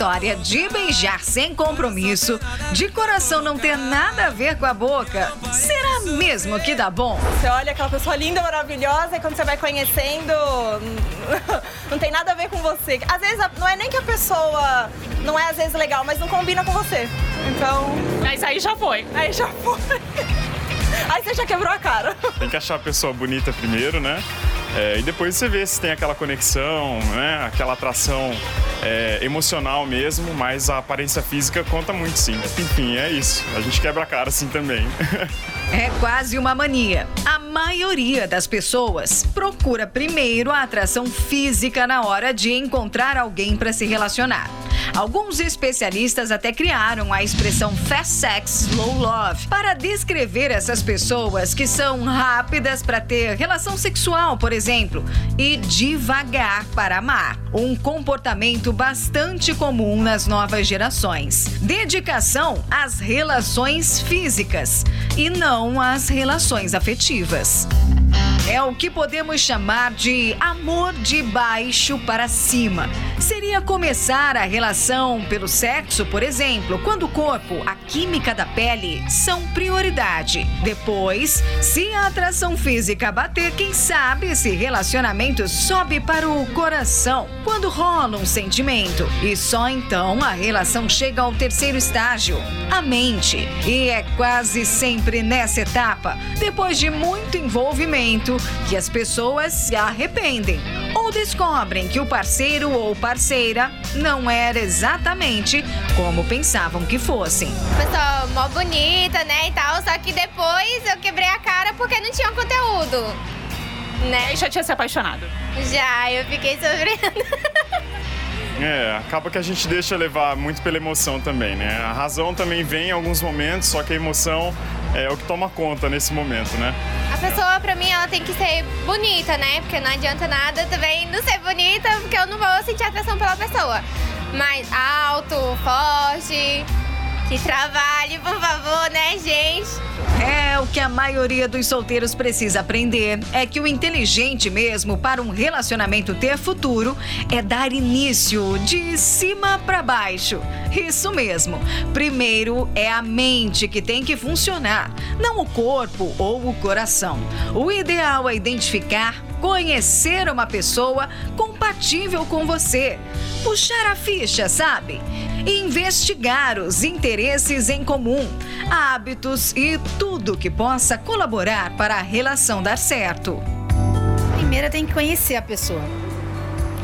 História de beijar sem compromisso, de coração não ter nada a ver com a boca, será mesmo que dá bom? Você olha aquela pessoa linda, maravilhosa, e quando você vai conhecendo, não tem nada a ver com você. Às vezes não é nem que a pessoa não é às vezes legal, mas não combina com você. Então. Mas aí já foi. Aí já foi. Aí você já quebrou a cara. Tem que achar a pessoa bonita primeiro, né? É, e depois você vê se tem aquela conexão, né? aquela atração é, emocional mesmo, mas a aparência física conta muito sim. Enfim, é isso. A gente quebra a cara assim também. É quase uma mania. A maioria das pessoas procura primeiro a atração física na hora de encontrar alguém para se relacionar. Alguns especialistas até criaram a expressão fast sex, slow love para descrever essas pessoas que são rápidas para ter relação sexual, por exemplo, e devagar para amar. Um comportamento bastante comum nas novas gerações. Dedicação às relações físicas e não às relações afetivas. É o que podemos chamar de amor de baixo para cima. Seria começar a relação pelo sexo, por exemplo, quando o corpo, a química da pele são prioridade. Depois, se a atração física bater, quem sabe esse relacionamento sobe para o coração, quando rola um sentimento. E só então a relação chega ao terceiro estágio, a mente. E é quase sempre nessa etapa, depois de muito envolvimento, que as pessoas se arrependem ou descobrem que o parceiro ou parceira não era exatamente como pensavam que fossem. Pessoa mó bonita, né, e tal, só que depois eu quebrei a cara porque não tinha conteúdo. Né? E já tinha se apaixonado? Já, eu fiquei sofrendo. É, acaba que a gente deixa levar muito pela emoção também, né? A razão também vem em alguns momentos, só que a emoção é o que toma conta nesse momento, né? A pessoa, pra mim, ela tem que ser bonita, né? Porque não adianta nada também não ser bonita, porque eu não vou sentir atração pela pessoa. Mas alto, forte, que trabalhe, por favor, né, gente? É o que a maioria dos solteiros precisa aprender é que o inteligente mesmo para um relacionamento ter futuro é dar início de cima para baixo. Isso mesmo. Primeiro é a mente que tem que funcionar, não o corpo ou o coração. O ideal é identificar conhecer uma pessoa compatível com você. Puxar a ficha, sabe? Investigar os interesses em comum, hábitos e tudo que possa colaborar para a relação dar certo. Primeiro tem que conhecer a pessoa.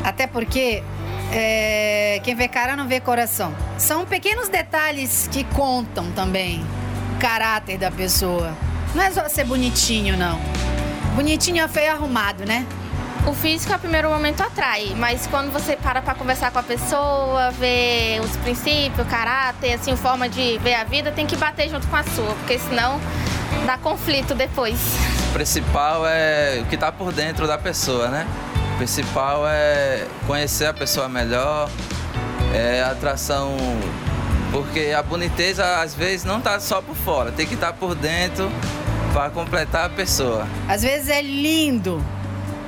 Até porque é, quem vê cara não vê coração. São pequenos detalhes que contam também o caráter da pessoa. Não é só ser bonitinho, não. Bonitinho é feio arrumado, né? O físico, a primeiro momento, atrai, mas quando você para para conversar com a pessoa, ver os princípios, o caráter, assim, forma de ver a vida, tem que bater junto com a sua, porque senão dá conflito depois. O principal é o que está por dentro da pessoa, né? O principal é conhecer a pessoa melhor, é atração, porque a boniteza às vezes não está só por fora, tem que estar tá por dentro para completar a pessoa. Às vezes é lindo,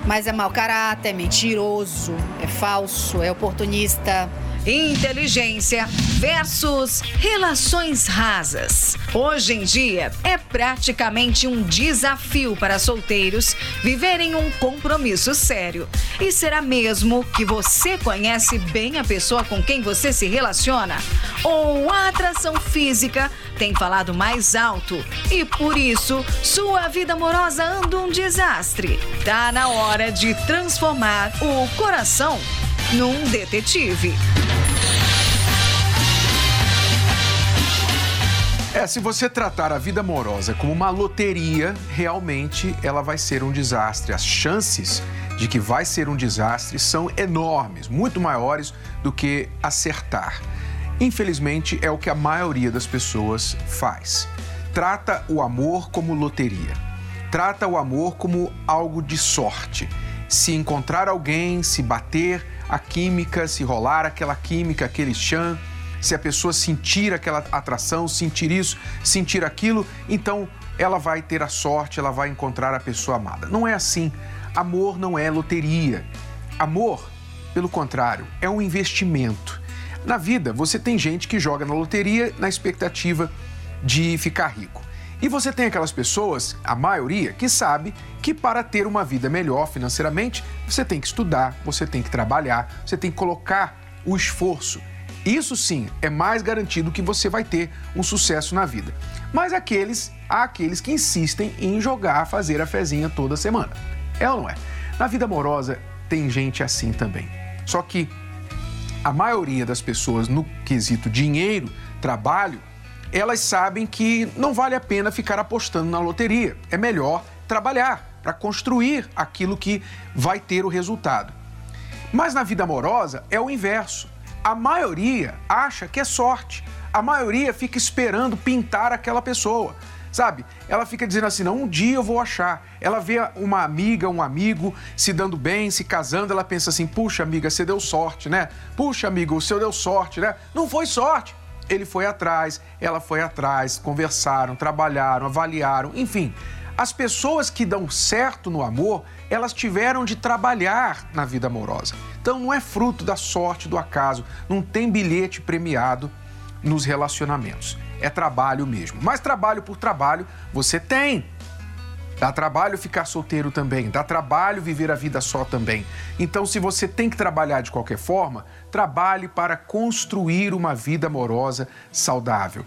mas é mau caráter, é mentiroso, é falso, é oportunista. Inteligência versus relações rasas. Hoje em dia é praticamente um desafio para solteiros viverem um compromisso sério. E será mesmo que você conhece bem a pessoa com quem você se relaciona? Ou a atração física tem falado mais alto e por isso sua vida amorosa anda um desastre? Tá na hora de transformar o coração num detetive. É, se você tratar a vida amorosa como uma loteria, realmente ela vai ser um desastre. As chances de que vai ser um desastre são enormes, muito maiores do que acertar. Infelizmente, é o que a maioria das pessoas faz. trata o amor como loteria. Trata o amor como algo de sorte. Se encontrar alguém, se bater a química, se rolar aquela química, aquele chão, se a pessoa sentir aquela atração, sentir isso, sentir aquilo, então ela vai ter a sorte, ela vai encontrar a pessoa amada. Não é assim. Amor não é loteria. Amor, pelo contrário, é um investimento. Na vida, você tem gente que joga na loteria na expectativa de ficar rico. E você tem aquelas pessoas, a maioria, que sabe que para ter uma vida melhor financeiramente, você tem que estudar, você tem que trabalhar, você tem que colocar o esforço. Isso sim é mais garantido que você vai ter um sucesso na vida. Mas aqueles, há aqueles que insistem em jogar, fazer a fezinha toda semana. É ou não é? Na vida amorosa tem gente assim também. Só que a maioria das pessoas no quesito dinheiro, trabalho, elas sabem que não vale a pena ficar apostando na loteria. É melhor trabalhar para construir aquilo que vai ter o resultado. Mas na vida amorosa é o inverso. A maioria acha que é sorte. A maioria fica esperando pintar aquela pessoa. Sabe? Ela fica dizendo assim: não, um dia eu vou achar. Ela vê uma amiga, um amigo se dando bem, se casando, ela pensa assim: puxa, amiga, você deu sorte, né? Puxa, amigo, o seu deu sorte, né? Não foi sorte. Ele foi atrás, ela foi atrás, conversaram, trabalharam, avaliaram, enfim. As pessoas que dão certo no amor, elas tiveram de trabalhar na vida amorosa. Então não é fruto da sorte, do acaso, não tem bilhete premiado nos relacionamentos. É trabalho mesmo. Mas trabalho por trabalho você tem. Dá trabalho ficar solteiro também, dá trabalho viver a vida só também. Então, se você tem que trabalhar de qualquer forma, trabalhe para construir uma vida amorosa saudável.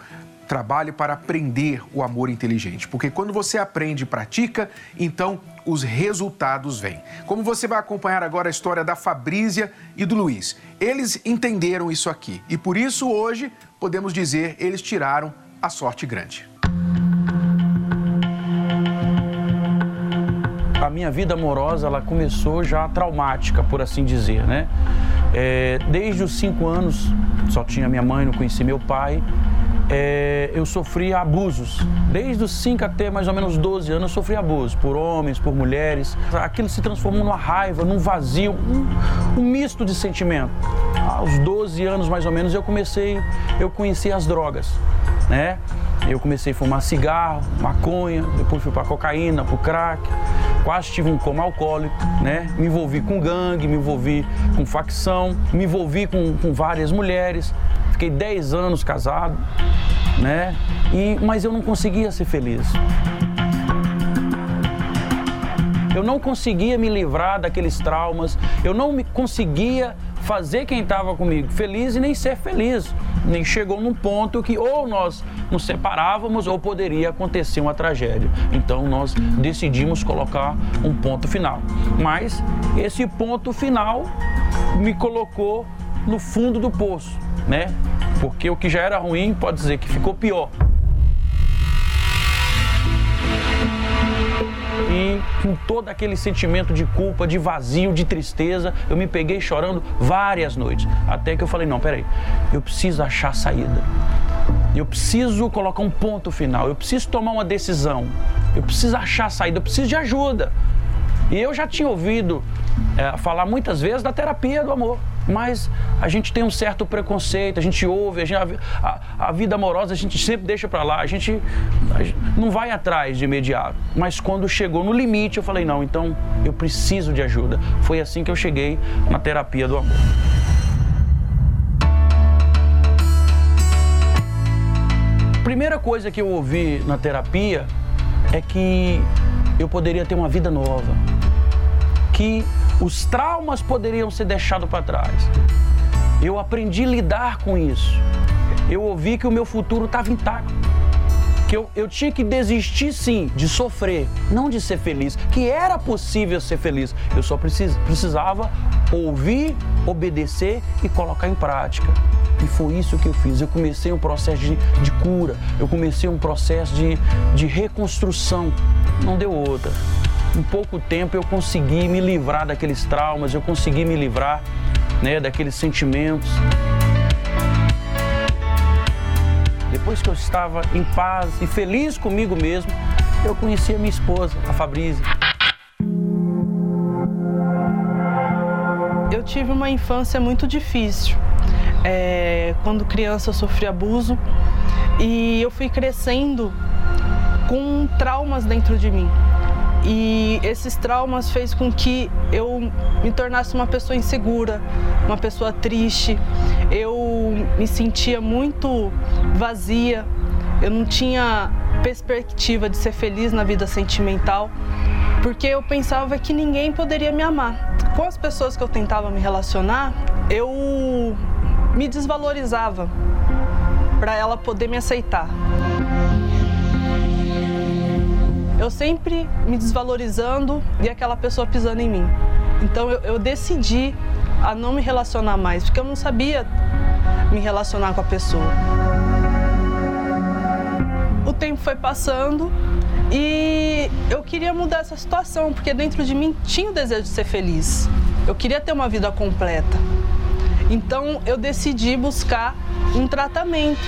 Trabalhe para aprender o amor inteligente, porque quando você aprende e pratica, então os resultados vêm. Como você vai acompanhar agora a história da Fabrícia e do Luiz. Eles entenderam isso aqui e por isso hoje podemos dizer eles tiraram a sorte grande. a minha vida amorosa ela começou já traumática, por assim dizer, né? É, desde os cinco anos, só tinha minha mãe, não conheci meu pai. É, eu sofria abusos. Desde os 5 até mais ou menos 12 anos, eu sofri abusos por homens, por mulheres. Aquilo se transformou numa raiva, num vazio, um, um misto de sentimento. Aos 12 anos mais ou menos, eu comecei, eu conheci as drogas, né? Eu comecei a fumar cigarro, maconha, depois fui para cocaína, para crack, quase tive um coma alcoólico, né? Me envolvi com gangue, me envolvi com facção, me envolvi com, com várias mulheres. Fiquei 10 anos casado, né? E, mas eu não conseguia ser feliz. Eu não conseguia me livrar daqueles traumas, eu não me conseguia fazer quem estava comigo feliz e nem ser feliz. Nem chegou num ponto que ou nós nos separávamos ou poderia acontecer uma tragédia. Então nós decidimos colocar um ponto final. Mas esse ponto final me colocou no fundo do poço, né? Porque o que já era ruim pode dizer que ficou pior. E com todo aquele sentimento de culpa, de vazio, de tristeza, eu me peguei chorando várias noites. Até que eu falei: não, peraí, eu preciso achar saída. Eu preciso colocar um ponto final. Eu preciso tomar uma decisão. Eu preciso achar saída. Eu preciso de ajuda. E eu já tinha ouvido é, falar muitas vezes da terapia do amor. Mas a gente tem um certo preconceito, a gente ouve, a, gente, a, a vida amorosa a gente sempre deixa para lá, a gente, a gente não vai atrás de imediato. Mas quando chegou no limite, eu falei: não, então eu preciso de ajuda. Foi assim que eu cheguei na terapia do amor. Primeira coisa que eu ouvi na terapia é que eu poderia ter uma vida nova, que os traumas poderiam ser deixados para trás. Eu aprendi a lidar com isso. Eu ouvi que o meu futuro estava intacto. Que eu, eu tinha que desistir sim de sofrer, não de ser feliz, que era possível ser feliz. Eu só precis, precisava ouvir, obedecer e colocar em prática. E foi isso que eu fiz. Eu comecei um processo de, de cura, eu comecei um processo de, de reconstrução. Não deu outra. Em pouco tempo eu consegui me livrar daqueles traumas, eu consegui me livrar né, daqueles sentimentos. depois que eu estava em paz e feliz comigo mesmo, eu conheci a minha esposa, a Fabrícia. Eu tive uma infância muito difícil. É, quando criança eu sofri abuso e eu fui crescendo com traumas dentro de mim. E esses traumas fez com que eu me tornasse uma pessoa insegura, uma pessoa triste. Eu me sentia muito vazia. Eu não tinha perspectiva de ser feliz na vida sentimental, porque eu pensava que ninguém poderia me amar. Com as pessoas que eu tentava me relacionar, eu me desvalorizava para ela poder me aceitar. Eu sempre me desvalorizando e aquela pessoa pisando em mim. Então eu, eu decidi a não me relacionar mais, porque eu não sabia me relacionar com a pessoa. O tempo foi passando e eu queria mudar essa situação, porque dentro de mim tinha o desejo de ser feliz. Eu queria ter uma vida completa. Então eu decidi buscar um tratamento.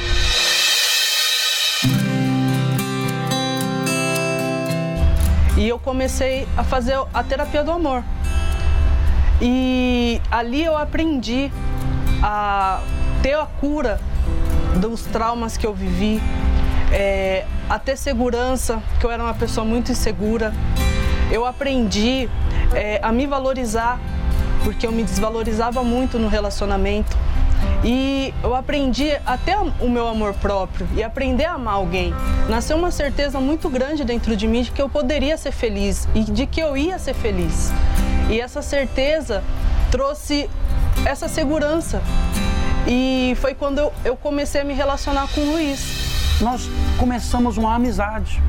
E eu comecei a fazer a terapia do amor. E ali eu aprendi a ter a cura dos traumas que eu vivi, é, a ter segurança, que eu era uma pessoa muito insegura. Eu aprendi é, a me valorizar, porque eu me desvalorizava muito no relacionamento. E eu aprendi até o meu amor próprio e aprender a amar alguém. Nasceu uma certeza muito grande dentro de mim de que eu poderia ser feliz e de que eu ia ser feliz. E essa certeza trouxe essa segurança. E foi quando eu, eu comecei a me relacionar com o Luiz. Nós começamos uma amizade,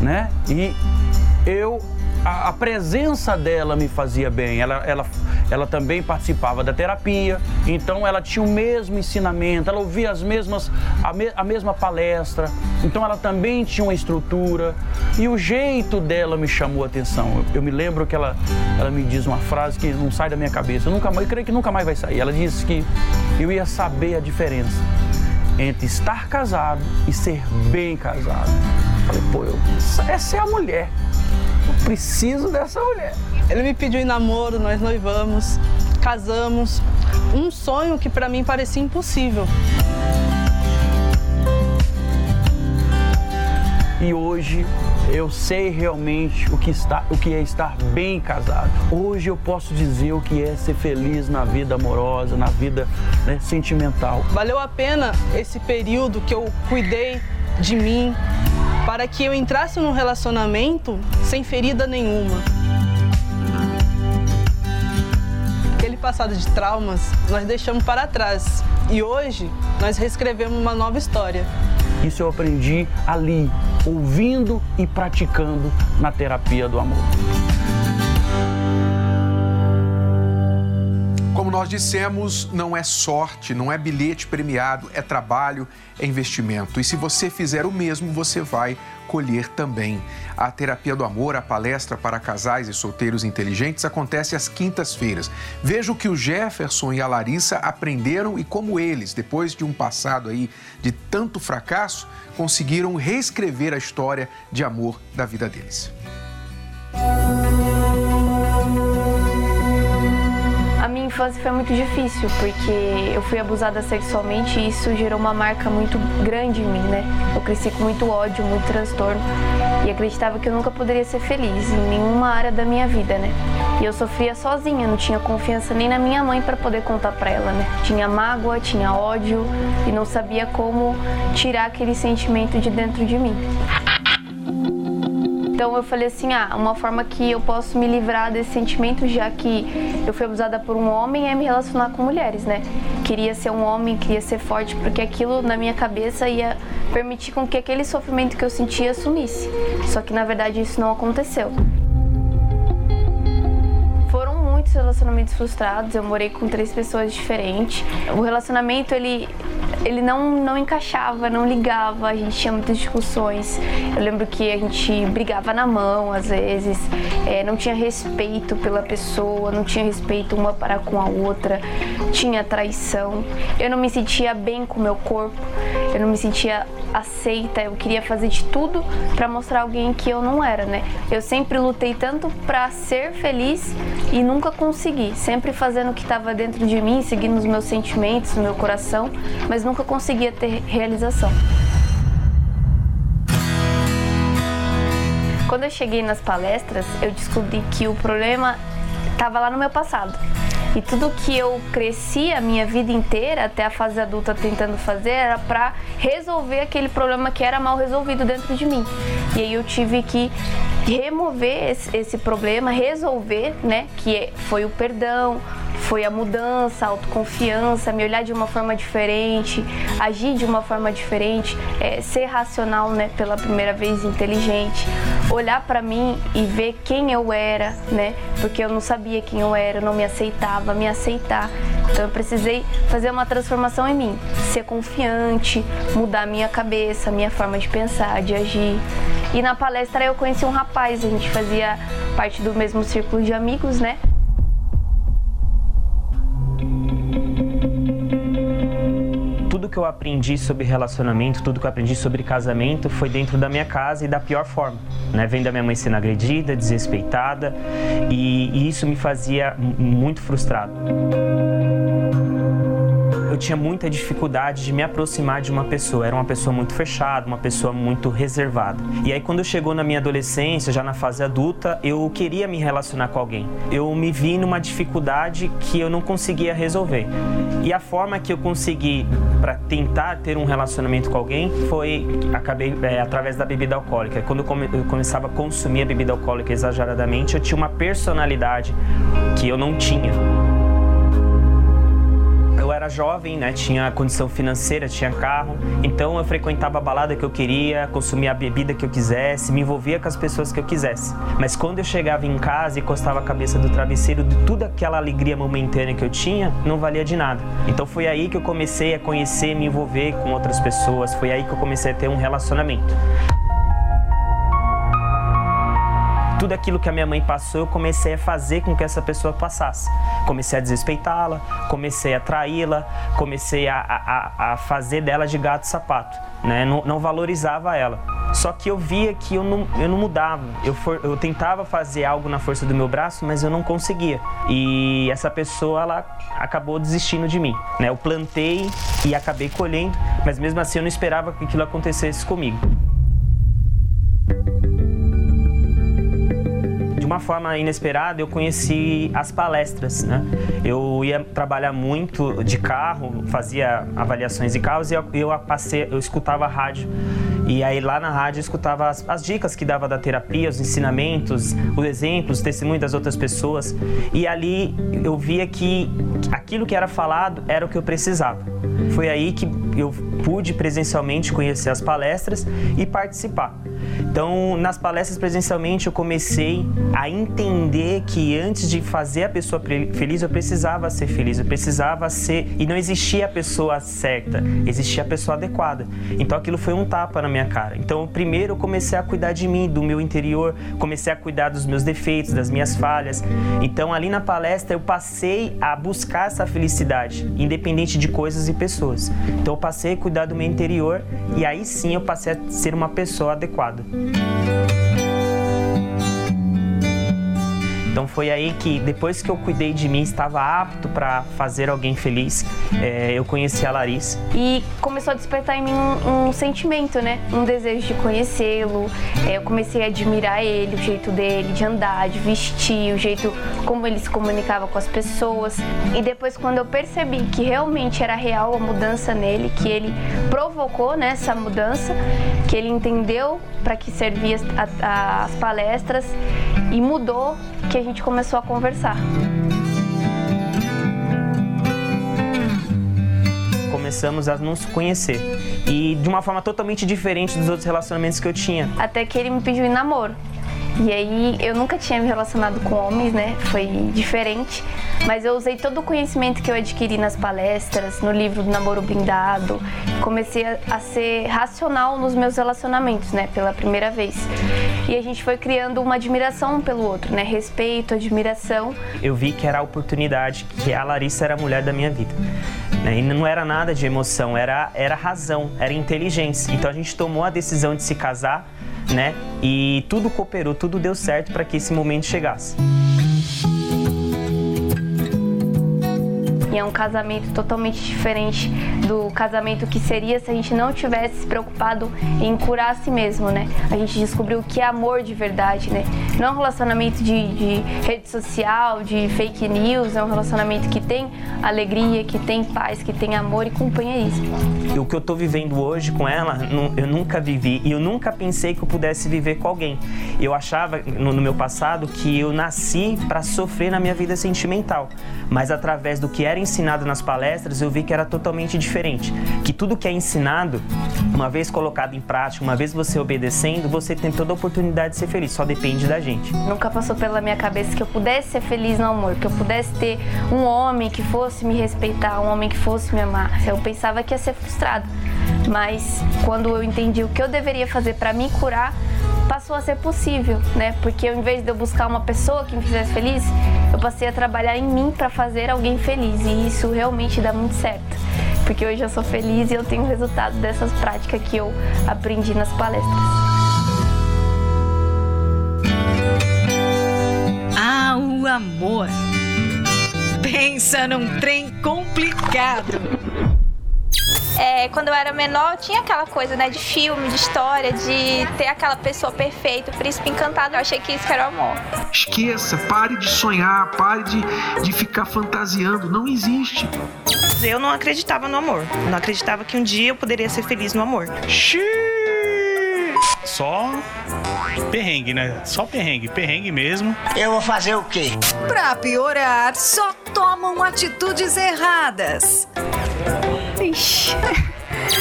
né? E eu a, a, presença dela me fazia bem. Ela, ela, ela também participava da terapia, então ela tinha o mesmo ensinamento, ela ouvia as mesmas, a, me, a mesma palestra, então ela também tinha uma estrutura e o jeito dela me chamou a atenção. Eu, eu me lembro que ela, ela me diz uma frase que não sai da minha cabeça, eu, nunca, eu creio que nunca mais vai sair. Ela disse que eu ia saber a diferença entre estar casado e ser bem casado. Falei, pô, eu, essa é a mulher preciso dessa mulher. Ele me pediu em namoro, nós noivamos, casamos. Um sonho que para mim parecia impossível. E hoje eu sei realmente o que, está, o que é estar bem casado. Hoje eu posso dizer o que é ser feliz na vida amorosa, na vida né, sentimental. Valeu a pena esse período que eu cuidei de mim, para que eu entrasse num relacionamento sem ferida nenhuma. Aquele passado de traumas nós deixamos para trás e hoje nós reescrevemos uma nova história. Isso eu aprendi ali, ouvindo e praticando na terapia do amor. Nós dissemos, não é sorte, não é bilhete premiado, é trabalho, é investimento. E se você fizer o mesmo, você vai colher também. A terapia do amor, a palestra para casais e solteiros inteligentes acontece às quintas-feiras. Veja o que o Jefferson e a Larissa aprenderam e como eles, depois de um passado aí de tanto fracasso, conseguiram reescrever a história de amor da vida deles. Infância foi muito difícil, porque eu fui abusada sexualmente e isso gerou uma marca muito grande em mim, né? Eu cresci com muito ódio, muito transtorno e acreditava que eu nunca poderia ser feliz em nenhuma área da minha vida, né? E eu sofria sozinha, não tinha confiança nem na minha mãe para poder contar para ela, né? Tinha mágoa, tinha ódio e não sabia como tirar aquele sentimento de dentro de mim. Então eu falei assim, ah, uma forma que eu posso me livrar desse sentimento, já que eu fui abusada por um homem, é me relacionar com mulheres, né? Queria ser um homem, queria ser forte, porque aquilo na minha cabeça ia permitir com que aquele sofrimento que eu sentia sumisse. Só que na verdade isso não aconteceu. Relacionamentos frustrados, eu morei com três pessoas diferentes. O relacionamento, ele, ele não, não encaixava, não ligava, a gente tinha muitas discussões. Eu lembro que a gente brigava na mão, às vezes, é, não tinha respeito pela pessoa, não tinha respeito uma para com a outra, tinha traição. Eu não me sentia bem com o meu corpo, eu não me sentia aceita, eu queria fazer de tudo para mostrar alguém que eu não era, né? Eu sempre lutei tanto para ser feliz e nunca consegui, sempre fazendo o que estava dentro de mim, seguindo os meus sentimentos, o meu coração, mas nunca conseguia ter realização. Quando eu cheguei nas palestras, eu descobri que o problema estava lá no meu passado. E tudo que eu cresci a minha vida inteira, até a fase adulta tentando fazer, era para resolver aquele problema que era mal resolvido dentro de mim. E aí eu tive que remover esse, esse problema, resolver, né? Que foi o perdão, foi a mudança, a autoconfiança, me olhar de uma forma diferente, agir de uma forma diferente, é, ser racional, né, pela primeira vez inteligente, olhar para mim e ver quem eu era, né, porque eu não sabia quem eu era, eu não me aceitava, me aceitar. Então eu precisei fazer uma transformação em mim, ser confiante, mudar minha cabeça, minha forma de pensar, de agir. E na palestra eu conheci um rapaz, a gente fazia parte do mesmo círculo de amigos, né? tudo que eu aprendi sobre relacionamento, tudo que eu aprendi sobre casamento foi dentro da minha casa e da pior forma, né? Vendo a minha mãe sendo agredida, desrespeitada e, e isso me fazia muito frustrado eu tinha muita dificuldade de me aproximar de uma pessoa. Era uma pessoa muito fechada, uma pessoa muito reservada. E aí, quando chegou na minha adolescência, já na fase adulta, eu queria me relacionar com alguém. Eu me vi numa dificuldade que eu não conseguia resolver. E a forma que eu consegui para tentar ter um relacionamento com alguém foi acabei é, através da bebida alcoólica. Quando eu, come, eu começava a consumir a bebida alcoólica exageradamente, eu tinha uma personalidade que eu não tinha era jovem, né? Tinha condição financeira, tinha carro. Então eu frequentava a balada que eu queria, consumia a bebida que eu quisesse, me envolvia com as pessoas que eu quisesse. Mas quando eu chegava em casa e encostava a cabeça do travesseiro, de toda aquela alegria momentânea que eu tinha, não valia de nada. Então foi aí que eu comecei a conhecer, me envolver com outras pessoas. Foi aí que eu comecei a ter um relacionamento tudo aquilo que a minha mãe passou, eu comecei a fazer com que essa pessoa passasse. Comecei a desrespeitá-la, comecei a traí-la, comecei a, a, a, fazer dela de gato sapato, né? Não, não, valorizava ela. Só que eu via que eu não, eu não mudava. Eu, for, eu tentava fazer algo na força do meu braço, mas eu não conseguia. E essa pessoa, ela acabou desistindo de mim. Né? Eu plantei e acabei colhendo, mas mesmo assim eu não esperava que aquilo acontecesse comigo. Uma forma inesperada, eu conheci as palestras, né? Eu ia trabalhar muito de carro, fazia avaliações de carros e eu, eu passei, eu escutava rádio. E aí lá na rádio eu escutava as, as, dicas que dava da terapia, os ensinamentos, os exemplos, os testemunhos das outras pessoas. E ali eu via que aquilo que era falado era o que eu precisava. Foi aí que eu pude presencialmente conhecer as palestras e participar. Então, nas palestras presencialmente, eu comecei a entender que antes de fazer a pessoa feliz, eu precisava ser feliz, eu precisava ser. E não existia a pessoa certa, existia a pessoa adequada. Então, aquilo foi um tapa na minha cara. Então, primeiro, eu comecei a cuidar de mim, do meu interior, comecei a cuidar dos meus defeitos, das minhas falhas. Então, ali na palestra, eu passei a buscar essa felicidade, independente de coisas e pessoas. Então, passei a cuidar do meu interior e aí sim eu passei a ser uma pessoa adequada. Então foi aí que depois que eu cuidei de mim, estava apto para fazer alguém feliz, é, eu conheci a Larissa. E começou a despertar em mim um, um sentimento, né? Um desejo de conhecê-lo. É, eu comecei a admirar ele, o jeito dele de andar, de vestir, o jeito como ele se comunicava com as pessoas. E depois quando eu percebi que realmente era real a mudança nele, que ele provocou né, essa mudança, que ele entendeu para que servia as palestras e mudou que a gente começou a conversar. Começamos a nos conhecer e de uma forma totalmente diferente dos outros relacionamentos que eu tinha. Até que ele me pediu em namoro. E aí eu nunca tinha me relacionado com homens, né? Foi diferente. Mas eu usei todo o conhecimento que eu adquiri nas palestras, no livro do Namoro Blindado. Comecei a, ser racional nos meus relacionamentos, né? Pela primeira vez. E a gente foi criando uma admiração pelo outro, né? Respeito, admiração. Eu vi que era a oportunidade, que a Larissa era a mulher da minha vida. Né? E não era nada de emoção, era, era razão, era inteligência. Então a gente tomou a decisão de se casar, né? E tudo cooperou, tudo deu certo para que esse momento chegasse. E é um casamento totalmente diferente do casamento que seria se a gente não tivesse se preocupado em curar a si mesmo, né? A gente descobriu o que é amor de verdade, né? Não é um relacionamento de, de rede social, de fake news, é um relacionamento que tem alegria, que tem paz, que tem amor e companheirismo. E o que eu tô vivendo hoje com ela, eu nunca vivi e eu nunca pensei que eu pudesse viver com alguém. Eu achava no, no meu passado que eu nasci para sofrer na minha vida sentimental, mas através do que era ensinado nas palestras, eu vi que era totalmente diferente. Que tudo que é ensinado, uma vez colocado em prática, uma vez você obedecendo, você tem toda a oportunidade de ser feliz, só depende da gente. Nunca passou pela minha cabeça que eu pudesse ser feliz no amor, que eu pudesse ter um homem que fosse me respeitar, um homem que fosse me amar. Eu pensava que ia ser frustrado, mas quando eu entendi o que eu deveria fazer para me curar, passou a ser possível, né? Porque ao invés de eu buscar uma pessoa que me fizesse feliz, eu passei a trabalhar em mim para fazer alguém feliz e isso realmente dá muito certo. Porque hoje eu sou feliz e eu tenho o resultado dessas práticas que eu aprendi nas palestras. Ah, o amor. Pensa num trem complicado. É, quando eu era menor, tinha aquela coisa, né, de filme, de história, de ter aquela pessoa perfeita, o príncipe encantado. Eu achei que isso era o amor. Esqueça, pare de sonhar, pare de, de ficar fantasiando. Não existe. Eu não acreditava no amor. Não acreditava que um dia eu poderia ser feliz no amor. Só perrengue, né? Só perrengue, perrengue mesmo. Eu vou fazer o quê? Pra piorar, só tomam atitudes erradas. Ixi.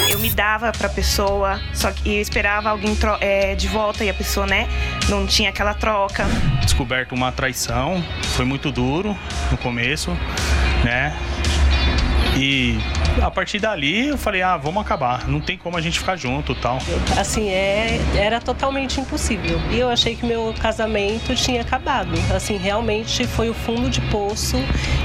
Eu me dava pra pessoa, só que eu esperava alguém é, de volta e a pessoa, né, não tinha aquela troca. Descoberto uma traição, foi muito duro no começo, né? E a partir dali eu falei, ah, vamos acabar, não tem como a gente ficar junto e tal. Assim, é, era totalmente impossível. E eu achei que meu casamento tinha acabado. Assim, realmente foi o fundo de poço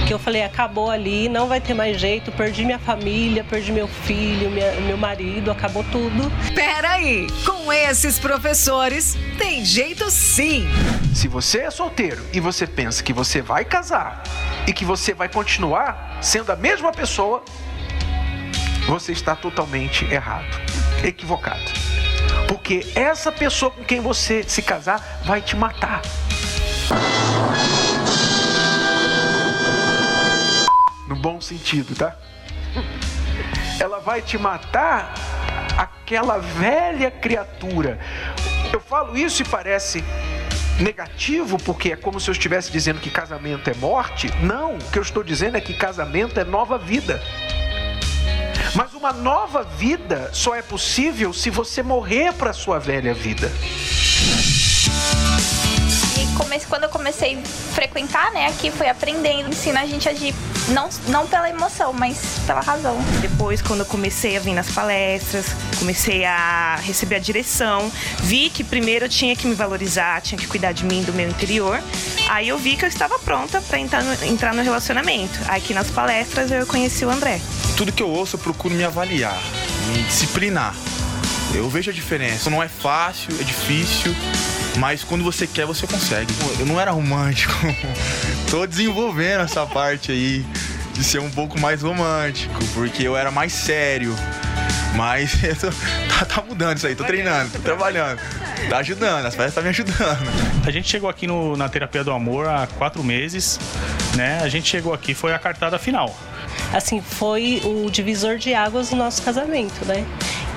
que eu falei, acabou ali, não vai ter mais jeito, perdi minha família, perdi meu filho, minha- meu marido, acabou tudo. Peraí, com esses professores, tem jeito sim. Se você é solteiro e você pensa que você vai casar e que você vai continuar sendo a mesma pessoa, você está totalmente errado, equivocado. Porque essa pessoa com quem você se casar vai te matar. No bom sentido, tá? Ela vai te matar aquela velha criatura. Eu falo isso e parece negativo porque é como se eu estivesse dizendo que casamento é morte. Não, o que eu estou dizendo é que casamento é nova vida. Mas uma nova vida só é possível se você morrer para a sua velha vida. E comece- quando eu comecei a frequentar, né, aqui foi aprendendo, ensina a gente a agir não, não pela emoção, mas pela razão. Depois, quando eu comecei a vir nas palestras, comecei a receber a direção, vi que primeiro eu tinha que me valorizar, tinha que cuidar de mim, do meu interior. Aí eu vi que eu estava pronta para entrar no, entrar no relacionamento. Aqui nas palestras eu conheci o André. Tudo que eu ouço, eu procuro me avaliar, me disciplinar. Eu vejo a diferença. Não é fácil, é difícil, mas quando você quer, você consegue. Eu não era romântico. Tô desenvolvendo essa parte aí de ser um pouco mais romântico, porque eu era mais sério. Mas eu tô- tá, tá mudando isso aí, tô treinando, tô trabalhando. Tá ajudando, as peças tá me ajudando. A gente chegou aqui no- na terapia do amor há quatro meses, né? A gente chegou aqui, foi a cartada final. Assim, foi o divisor de águas do nosso casamento, né?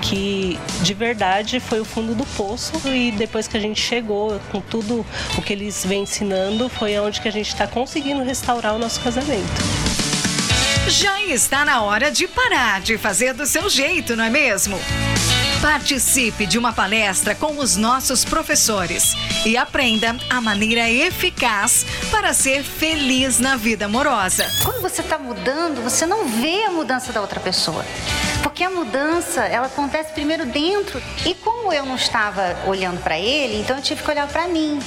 Que de verdade foi o fundo do poço e depois que a gente chegou com tudo o que eles vêm ensinando, foi onde que a gente está conseguindo restaurar o nosso casamento. Já está na hora de parar de fazer do seu jeito, não é mesmo? Participe de uma palestra com os nossos professores e aprenda a maneira eficaz para ser feliz na vida amorosa. Quando você está mudando, você não vê a mudança da outra pessoa. Porque a mudança, ela acontece primeiro dentro. E como eu não estava olhando para ele, então eu tive que olhar para mim.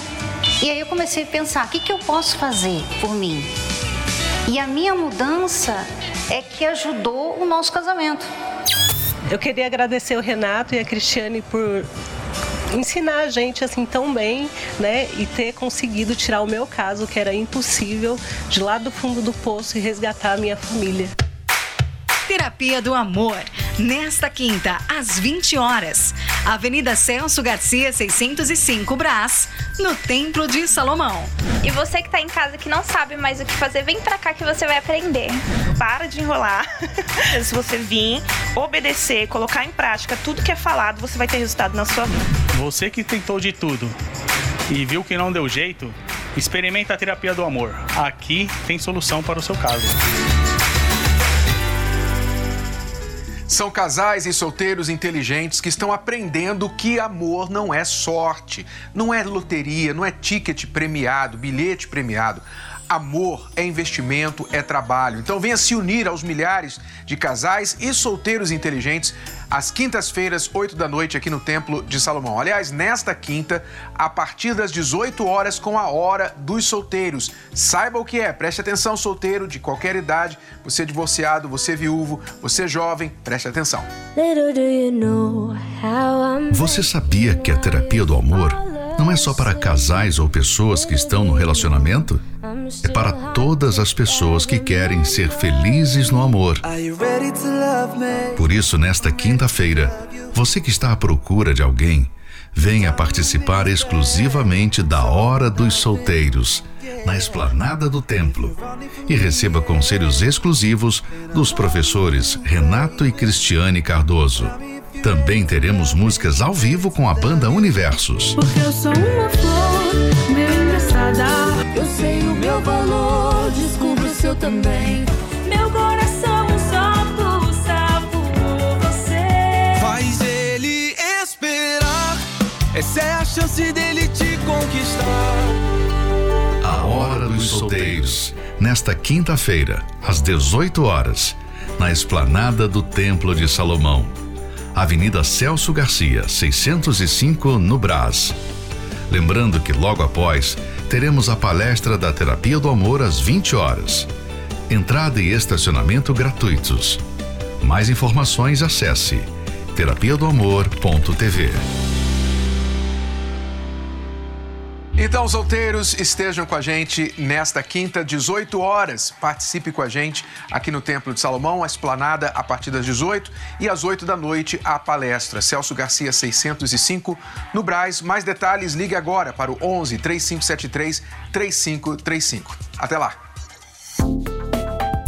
E aí eu comecei a pensar, o que, que eu posso fazer por mim? E a minha mudança é que ajudou o nosso casamento. Eu queria agradecer o Renato e a Cristiane por ensinar a gente assim tão bem, né? E ter conseguido tirar o meu caso, que era impossível, de lá do fundo do poço e resgatar a minha família. Terapia do Amor, nesta quinta, às 20 horas. Avenida Celso Garcia, 605 Brás, no Templo de Salomão. E você que tá em casa que não sabe mais o que fazer, vem pra cá que você vai aprender. Para de enrolar. Se você vir, obedecer, colocar em prática tudo que é falado, você vai ter resultado na sua vida. Você que tentou de tudo e viu que não deu jeito, experimenta a terapia do amor. Aqui tem solução para o seu caso. São casais e solteiros inteligentes que estão aprendendo que amor não é sorte, não é loteria, não é ticket premiado, bilhete premiado. Amor é investimento, é trabalho. Então venha se unir aos milhares de casais e solteiros inteligentes às quintas-feiras, 8 da noite, aqui no Templo de Salomão. Aliás, nesta quinta, a partir das 18 horas, com a Hora dos Solteiros. Saiba o que é, preste atenção, solteiro de qualquer idade, você divorciado, você viúvo, você jovem, preste atenção. Você sabia que a terapia do amor não é só para casais ou pessoas que estão no relacionamento? É para todas as pessoas que querem ser felizes no amor. Por isso, nesta quinta-feira, você que está à procura de alguém, venha participar exclusivamente da Hora dos Solteiros, na esplanada do templo, e receba conselhos exclusivos dos professores Renato e Cristiane Cardoso. Também teremos músicas ao vivo com a banda Universos. Porque eu sou uma flor, meu engraçada. Eu sei o meu valor, descubro o seu também. Meu coração só pulsa por você. Faz ele esperar. Essa é a chance dele te conquistar. A Hora dos Solteiros, nesta quinta-feira, às 18 horas, na esplanada do Templo de Salomão. Avenida Celso Garcia, 605, no Brás. Lembrando que logo após teremos a palestra da Terapia do Amor às 20 horas. Entrada e estacionamento gratuitos. Mais informações acesse terapia Então, solteiros, estejam com a gente nesta quinta, 18 horas. Participe com a gente aqui no Templo de Salomão, a esplanada a partir das 18 e às 8 da noite a palestra. Celso Garcia 605 no Braz. Mais detalhes, ligue agora para o 11 3573 3535. Até lá.